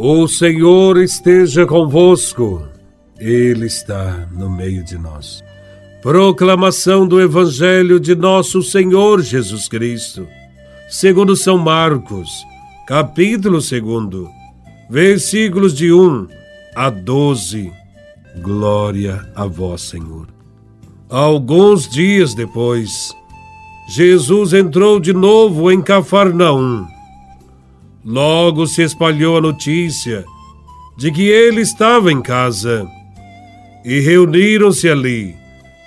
O Senhor esteja convosco, Ele está no meio de nós. Proclamação do Evangelho de Nosso Senhor Jesus Cristo, segundo São Marcos, capítulo 2, versículos de 1 a 12. Glória a Vós, Senhor. Alguns dias depois, Jesus entrou de novo em Cafarnaum Logo se espalhou a notícia de que ele estava em casa. E reuniram-se ali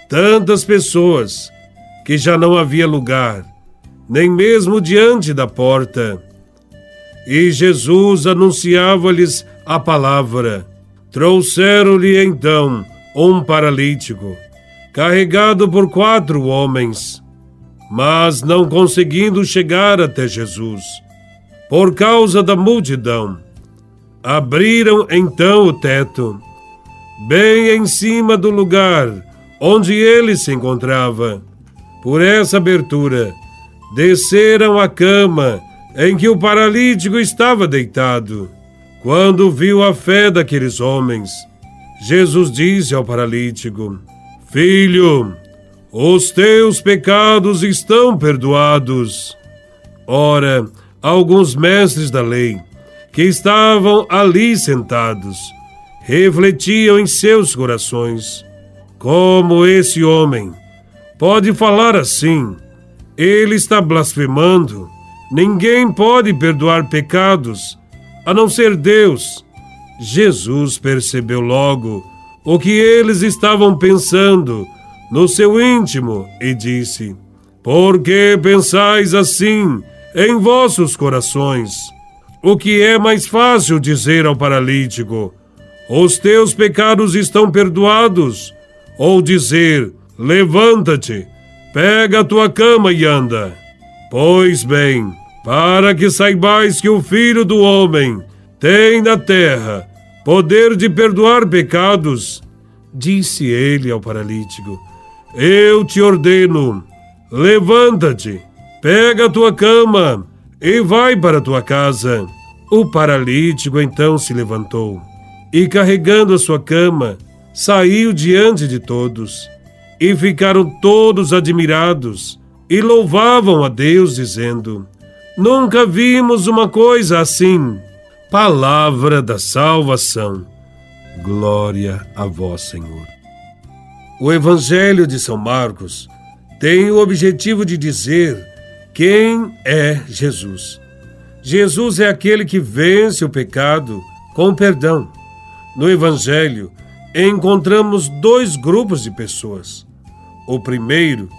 tantas pessoas que já não havia lugar, nem mesmo diante da porta. E Jesus anunciava-lhes a palavra. Trouxeram-lhe então um paralítico, carregado por quatro homens, mas não conseguindo chegar até Jesus por causa da multidão. Abriram então o teto, bem em cima do lugar onde ele se encontrava. Por essa abertura, desceram a cama em que o paralítico estava deitado. Quando viu a fé daqueles homens, Jesus disse ao paralítico: Filho, os teus pecados estão perdoados. Ora, alguns mestres da lei, que estavam ali sentados, refletiam em seus corações: como esse homem pode falar assim? Ele está blasfemando. Ninguém pode perdoar pecados a não ser Deus. Jesus percebeu logo o que eles estavam pensando no seu íntimo e disse: Por que pensais assim em vossos corações. O que é mais fácil dizer ao paralítico: Os teus pecados estão perdoados, ou dizer: Levanta-te, pega a tua cama e anda. Pois bem, para que saibais que o Filho do Homem tem na terra poder de perdoar pecados, disse ele ao paralítico: Eu te ordeno, levanta-te Pega a tua cama e vai para a tua casa. O paralítico então se levantou e, carregando a sua cama, saiu diante de todos. E ficaram todos admirados e louvavam a Deus, dizendo: Nunca vimos uma coisa assim. Palavra da salvação. Glória a vós, Senhor. O Evangelho de São Marcos tem o objetivo de dizer quem é Jesus? Jesus é aquele que vence o pecado com perdão. No Evangelho, encontramos dois grupos de pessoas. O primeiro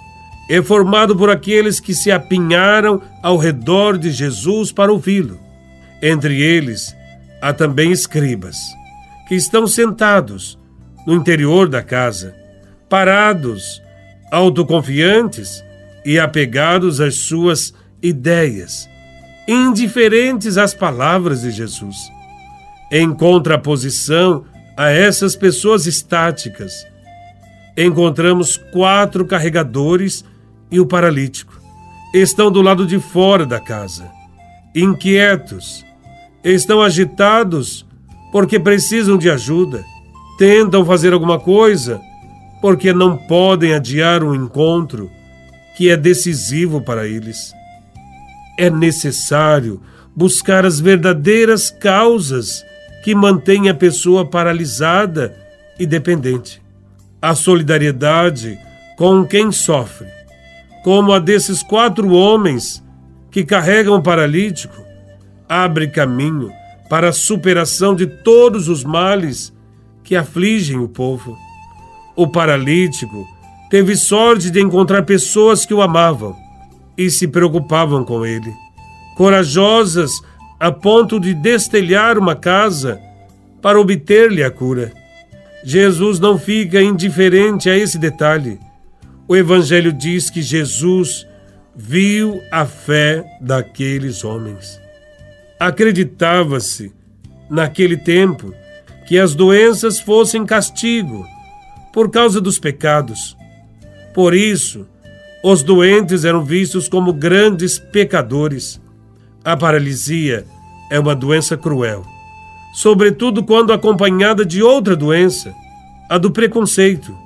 é formado por aqueles que se apinharam ao redor de Jesus para ouvi-lo. Entre eles, há também escribas, que estão sentados no interior da casa, parados, autoconfiantes e apegados às suas ideias, indiferentes às palavras de Jesus. Em contraposição a essas pessoas estáticas, encontramos quatro carregadores e o paralítico. Estão do lado de fora da casa, inquietos, estão agitados porque precisam de ajuda, tentam fazer alguma coisa porque não podem adiar um encontro que é decisivo para eles. É necessário buscar as verdadeiras causas que mantêm a pessoa paralisada e dependente. A solidariedade com quem sofre, como a desses quatro homens que carregam o paralítico, abre caminho para a superação de todos os males que afligem o povo. O paralítico teve sorte de encontrar pessoas que o amavam e se preocupavam com ele, corajosas a ponto de destelhar uma casa para obter-lhe a cura. Jesus não fica indiferente a esse detalhe. O Evangelho diz que Jesus viu a fé daqueles homens. Acreditava-se, naquele tempo, que as doenças fossem castigo por causa dos pecados. Por isso, os doentes eram vistos como grandes pecadores. A paralisia é uma doença cruel, sobretudo quando acompanhada de outra doença, a do preconceito.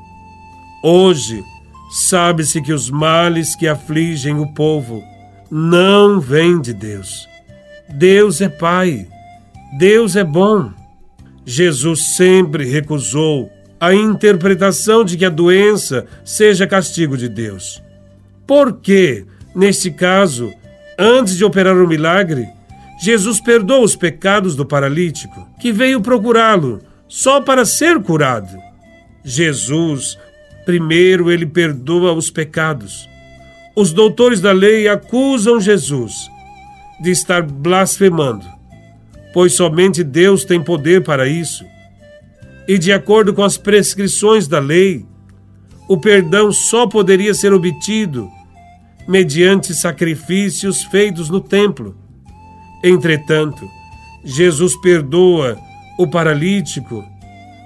Hoje, sabe-se que os males que afligem o povo não vêm de Deus. Deus é Pai, Deus é bom. Jesus sempre recusou a interpretação de que a doença seja castigo de Deus. Por que, neste caso, antes de operar o milagre, Jesus perdoa os pecados do paralítico, que veio procurá-lo só para ser curado. Jesus, primeiro, ele perdoa os pecados. Os doutores da lei acusam Jesus de estar blasfemando, pois somente Deus tem poder para isso. E de acordo com as prescrições da lei, o perdão só poderia ser obtido mediante sacrifícios feitos no templo Entretanto, Jesus perdoa o paralítico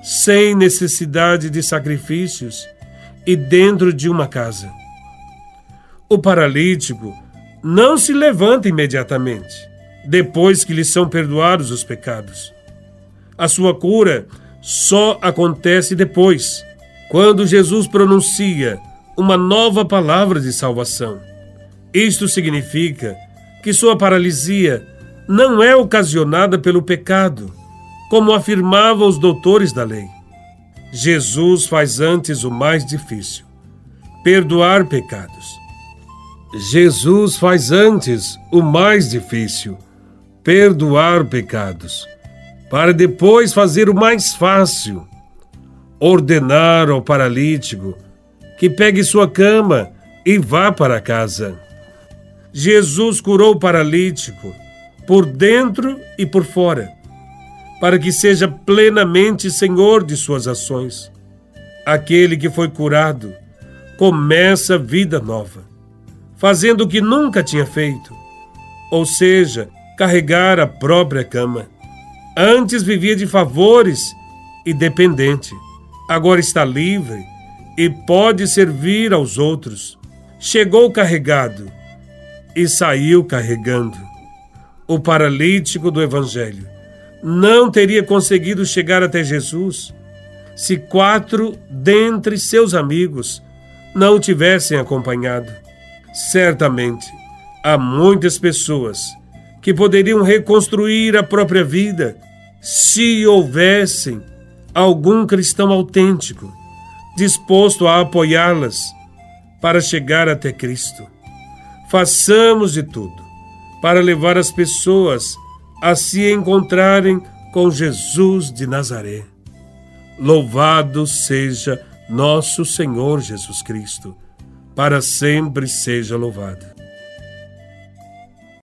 sem necessidade de sacrifícios e dentro de uma casa. O paralítico não se levanta imediatamente, depois que lhe são perdoados os pecados. A sua cura só acontece depois, quando Jesus pronuncia uma nova palavra de salvação. Isto significa que sua paralisia não é ocasionada pelo pecado, como afirmavam os doutores da lei. Jesus faz antes o mais difícil: perdoar pecados. Jesus faz antes o mais difícil: perdoar pecados, para depois fazer o mais fácil: ordenar ao paralítico que pegue sua cama e vá para casa. Jesus curou o paralítico por dentro e por fora, para que seja plenamente senhor de suas ações. Aquele que foi curado começa vida nova, fazendo o que nunca tinha feito, ou seja, carregar a própria cama. Antes vivia de favores e dependente, agora está livre e pode servir aos outros. Chegou carregado e saiu carregando o paralítico do Evangelho, não teria conseguido chegar até Jesus se quatro dentre seus amigos não o tivessem acompanhado. Certamente, há muitas pessoas que poderiam reconstruir a própria vida se houvessem algum cristão autêntico disposto a apoiá-las para chegar até Cristo. Façamos de tudo para levar as pessoas a se encontrarem com Jesus de Nazaré. Louvado seja nosso Senhor Jesus Cristo, para sempre seja louvado.